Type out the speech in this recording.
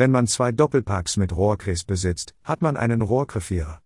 Wenn man zwei Doppelparks mit Rohrkreis besitzt, hat man einen Rohrkrefierer.